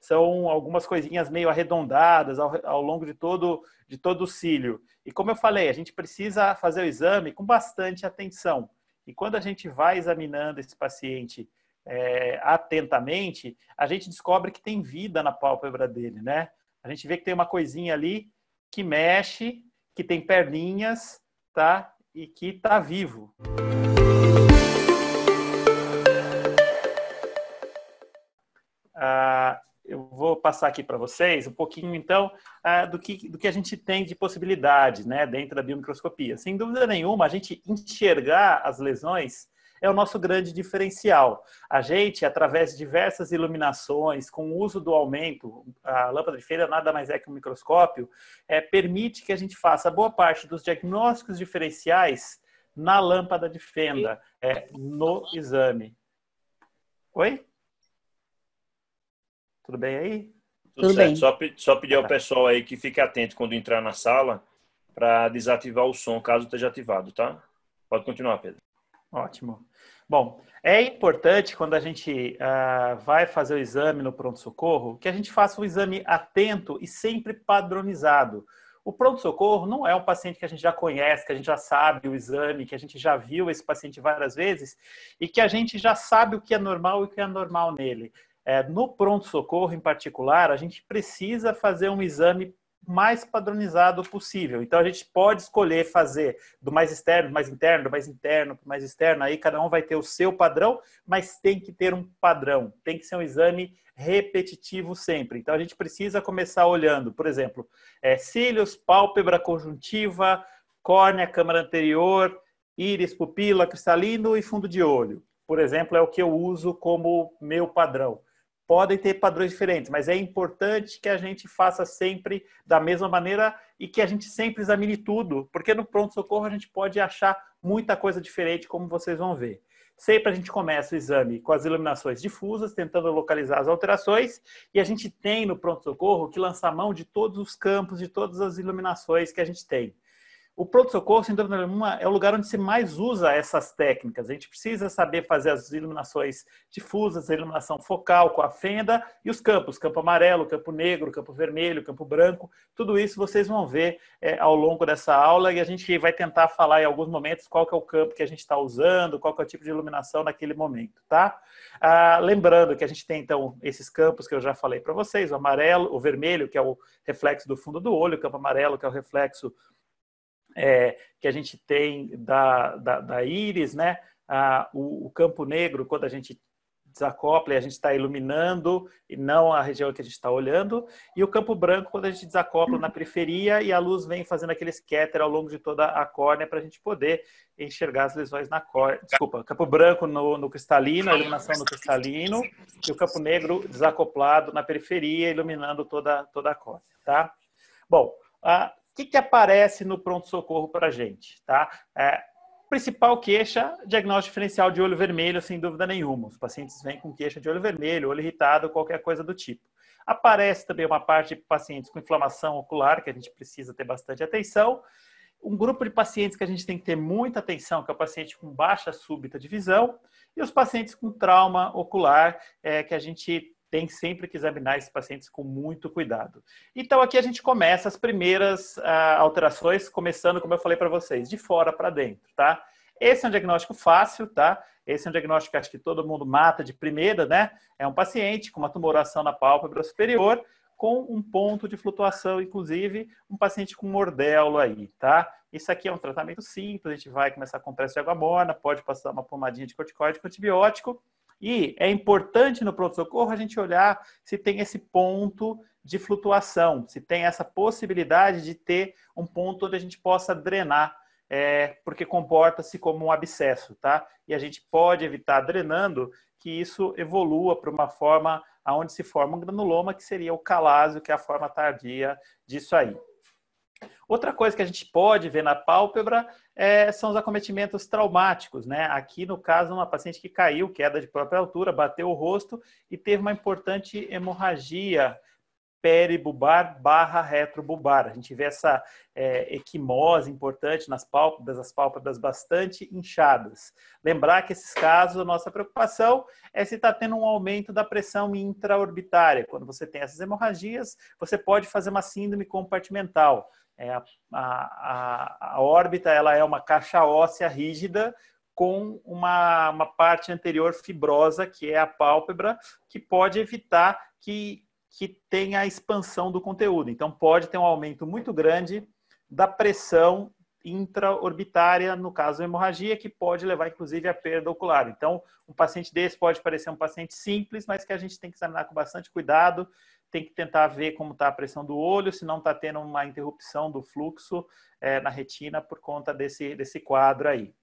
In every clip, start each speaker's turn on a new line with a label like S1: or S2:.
S1: são algumas coisinhas meio arredondadas ao, ao longo de todo, de todo o cílio. E como eu falei, a gente precisa fazer o exame com bastante atenção. E quando a gente vai examinando esse paciente é, atentamente, a gente descobre que tem vida na pálpebra dele, né? A gente vê que tem uma coisinha ali que mexe, que tem perninhas, tá? E que está vivo. Passar aqui para vocês um pouquinho, então, ah, do, que, do que a gente tem de possibilidade né, dentro da biomicroscopia. Sem dúvida nenhuma, a gente enxergar as lesões é o nosso grande diferencial. A gente, através de diversas iluminações, com o uso do aumento, a lâmpada de feira nada mais é que um microscópio, é, permite que a gente faça boa parte dos diagnósticos diferenciais na lâmpada de fenda, é, no exame. Oi? Tudo bem aí?
S2: Tudo, Tudo bem. Só, só pedir ao pessoal aí que fique atento quando entrar na sala para desativar o som, caso esteja ativado, tá? Pode continuar, Pedro.
S1: Ótimo. Bom, é importante quando a gente uh, vai fazer o exame no pronto-socorro que a gente faça um exame atento e sempre padronizado. O pronto-socorro não é um paciente que a gente já conhece, que a gente já sabe o exame, que a gente já viu esse paciente várias vezes e que a gente já sabe o que é normal e o que é anormal nele. É, no pronto-socorro, em particular, a gente precisa fazer um exame mais padronizado possível. Então, a gente pode escolher fazer do mais externo, do mais interno, do mais interno, do mais externo. Aí, cada um vai ter o seu padrão, mas tem que ter um padrão. Tem que ser um exame repetitivo sempre. Então, a gente precisa começar olhando, por exemplo, é, cílios, pálpebra conjuntiva, córnea, câmara anterior, íris, pupila, cristalino e fundo de olho. Por exemplo, é o que eu uso como meu padrão podem ter padrões diferentes, mas é importante que a gente faça sempre da mesma maneira e que a gente sempre examine tudo, porque no pronto-socorro a gente pode achar muita coisa diferente, como vocês vão ver. Sempre a gente começa o exame com as iluminações difusas, tentando localizar as alterações, e a gente tem no pronto-socorro que lançar mão de todos os campos, de todas as iluminações que a gente tem. O pronto-socorro, sem dúvida nenhuma, é o lugar onde se mais usa essas técnicas. A gente precisa saber fazer as iluminações difusas, a iluminação focal com a fenda e os campos, campo amarelo, campo negro, campo vermelho, campo branco. Tudo isso vocês vão ver é, ao longo dessa aula e a gente vai tentar falar em alguns momentos qual que é o campo que a gente está usando, qual que é o tipo de iluminação naquele momento, tá? Ah, lembrando que a gente tem, então, esses campos que eu já falei para vocês, o amarelo, o vermelho, que é o reflexo do fundo do olho, o campo amarelo, que é o reflexo é, que a gente tem da, da, da íris, né? Ah, o, o, campo negro, quando a gente desacopla e a gente está iluminando e não a região que a gente está olhando, e o campo branco quando a gente desacopla na periferia e a luz vem fazendo aquele scatter ao longo de toda a córnea para a gente poder enxergar as lesões na córnea. Desculpa, campo branco no, no, cristalino, a iluminação no cristalino, e o campo negro desacoplado na periferia, iluminando toda, toda a córnea, tá? Bom, a, que, que aparece no pronto-socorro para a gente? Tá? É, principal queixa, diagnóstico diferencial de olho vermelho, sem dúvida nenhuma. Os pacientes vêm com queixa de olho vermelho, olho irritado, qualquer coisa do tipo. Aparece também uma parte de pacientes com inflamação ocular, que a gente precisa ter bastante atenção. Um grupo de pacientes que a gente tem que ter muita atenção, que é o paciente com baixa súbita de visão, e os pacientes com trauma ocular, é, que a gente tem sempre que examinar esses pacientes com muito cuidado. Então, aqui a gente começa as primeiras uh, alterações, começando, como eu falei para vocês, de fora para dentro, tá? Esse é um diagnóstico fácil, tá? Esse é um diagnóstico que acho que todo mundo mata de primeira, né? É um paciente com uma tumoração na pálpebra superior, com um ponto de flutuação, inclusive um paciente com mordelo aí, tá? Isso aqui é um tratamento simples, a gente vai começar com compressa de água morna, pode passar uma pomadinha de corticóide com antibiótico, e é importante no pronto-socorro a gente olhar se tem esse ponto de flutuação, se tem essa possibilidade de ter um ponto onde a gente possa drenar, é, porque comporta-se como um abscesso, tá? E a gente pode evitar drenando que isso evolua para uma forma aonde se forma um granuloma, que seria o calásio, que é a forma tardia disso aí. Outra coisa que a gente pode ver na pálpebra é, são os acometimentos traumáticos, né? Aqui, no caso, uma paciente que caiu, queda de própria altura, bateu o rosto e teve uma importante hemorragia peribubar barra retrobubar. A gente vê essa é, equimose importante nas pálpebras, as pálpebras bastante inchadas. Lembrar que esses casos, a nossa preocupação é se está tendo um aumento da pressão intraorbitária. Quando você tem essas hemorragias, você pode fazer uma síndrome compartimental. É, a, a, a órbita ela é uma caixa óssea rígida com uma, uma parte anterior fibrosa, que é a pálpebra, que pode evitar que que tem a expansão do conteúdo. Então, pode ter um aumento muito grande da pressão intraorbitária, no caso hemorragia, que pode levar, inclusive, à perda ocular. Então, um paciente desse pode parecer um paciente simples, mas que a gente tem que examinar com bastante cuidado, tem que tentar ver como está a pressão do olho, se não está tendo uma interrupção do fluxo é, na retina por conta desse, desse quadro aí.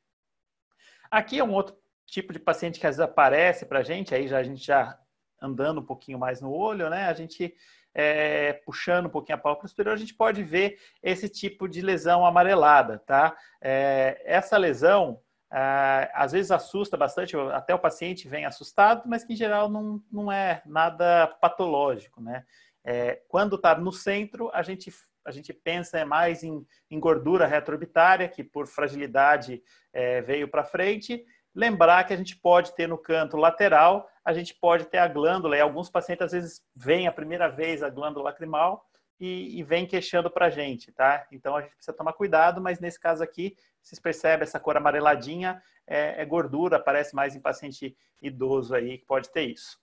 S1: Aqui é um outro tipo de paciente que às vezes aparece para a gente, aí já, a gente já andando um pouquinho mais no olho, né? A gente é, puxando um pouquinho a pálpebra superior, a gente pode ver esse tipo de lesão amarelada, tá? É, essa lesão é, às vezes assusta bastante, até o paciente vem assustado, mas que em geral não, não é nada patológico, né? É, quando está no centro, a gente a gente pensa mais em, em gordura retroorbitária, que por fragilidade é, veio para frente, Lembrar que a gente pode ter no canto lateral, a gente pode ter a glândula, e alguns pacientes às vezes vêm a primeira vez a glândula lacrimal e, e vem queixando para a gente, tá? Então a gente precisa tomar cuidado, mas nesse caso aqui, vocês percebem essa cor amareladinha, é, é gordura, aparece mais em paciente idoso aí que pode ter isso.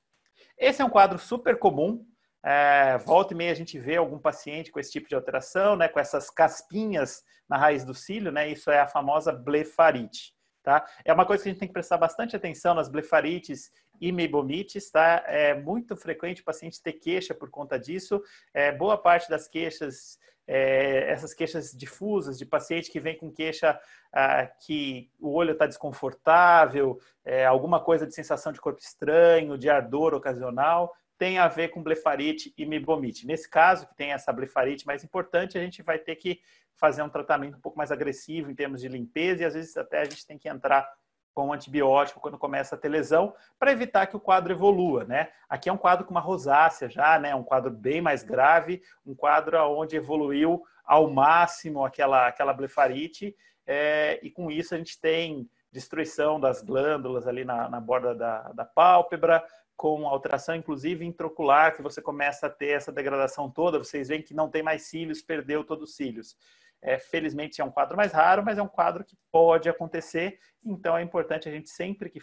S1: Esse é um quadro super comum, é, volta e meia a gente vê algum paciente com esse tipo de alteração, né, com essas caspinhas na raiz do cílio, né, isso é a famosa blefarite. Tá? É uma coisa que a gente tem que prestar bastante atenção nas blefarites meibomites, tá? É muito frequente o paciente ter queixa por conta disso. É, boa parte das queixas, é, essas queixas difusas de paciente que vem com queixa ah, que o olho está desconfortável, é, alguma coisa de sensação de corpo estranho, de ardor ocasional, tem a ver com blefarite e mibomite. Nesse caso, que tem essa blefarite mais importante, a gente vai ter que fazer um tratamento um pouco mais agressivo em termos de limpeza e às vezes até a gente tem que entrar com antibiótico quando começa a ter lesão para evitar que o quadro evolua, né? Aqui é um quadro com uma rosácea já, né? Um quadro bem mais grave, um quadro onde evoluiu ao máximo aquela aquela blefarite é, e com isso a gente tem destruição das glândulas ali na, na borda da, da pálpebra, com alteração inclusive intraocular, que você começa a ter essa degradação toda, vocês veem que não tem mais cílios, perdeu todos os cílios. É, felizmente é um quadro mais raro, mas é um quadro que pode acontecer. Então é importante a gente sempre que,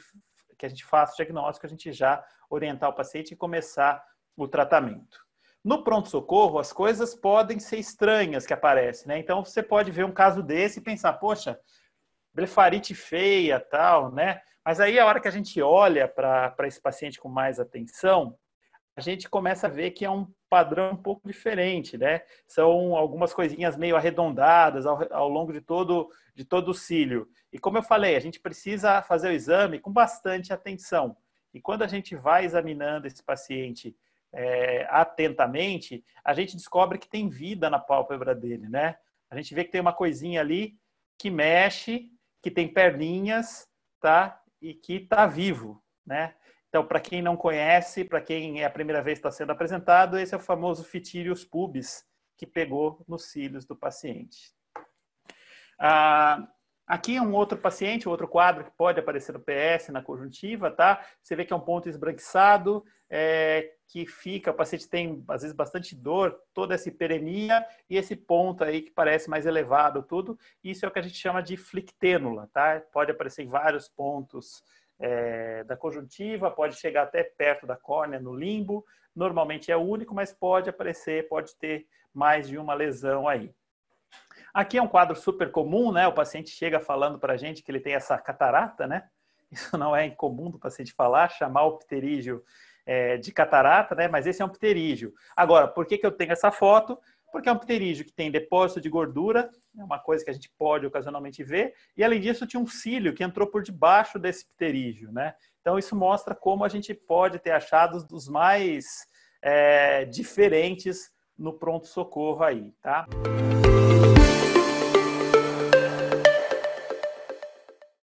S1: que a gente faça o diagnóstico, a gente já orientar o paciente e começar o tratamento. No pronto-socorro, as coisas podem ser estranhas que aparecem, né? Então você pode ver um caso desse e pensar, poxa, blefarite feia, tal, né? Mas aí a hora que a gente olha para esse paciente com mais atenção, a gente começa a ver que é um padrão um pouco diferente, né? São algumas coisinhas meio arredondadas ao, ao, longo de todo, de todo o cílio. E como eu falei, a gente precisa fazer o exame com bastante atenção. E quando a gente vai examinando esse paciente é, atentamente, a gente descobre que tem vida na pálpebra dele, né? A gente vê que tem uma coisinha ali que mexe, que tem perninhas, tá? E que está vivo, né? Então, para quem não conhece, para quem é a primeira vez está sendo apresentado, esse é o famoso Fitirius pubis, que pegou nos cílios do paciente. Ah, aqui é um outro paciente, outro quadro que pode aparecer no PS, na conjuntiva, tá? Você vê que é um ponto esbranquiçado, é, que fica, o paciente tem, às vezes, bastante dor, toda essa hiperemia e esse ponto aí que parece mais elevado, tudo. Isso é o que a gente chama de flictênula, tá? Pode aparecer em vários pontos é, da conjuntiva, pode chegar até perto da córnea, no limbo. Normalmente é único, mas pode aparecer, pode ter mais de uma lesão aí. Aqui é um quadro super comum, né? O paciente chega falando para a gente que ele tem essa catarata, né? Isso não é incomum do paciente falar, chamar o pterígio é, de catarata, né? Mas esse é um pterígio. Agora, por que, que eu tenho essa foto? Porque é um pterígio que tem depósito de gordura, é uma coisa que a gente pode ocasionalmente ver, e além disso tinha um cílio que entrou por debaixo desse pterígio, né? Então isso mostra como a gente pode ter achados dos mais é, diferentes no pronto-socorro aí, tá?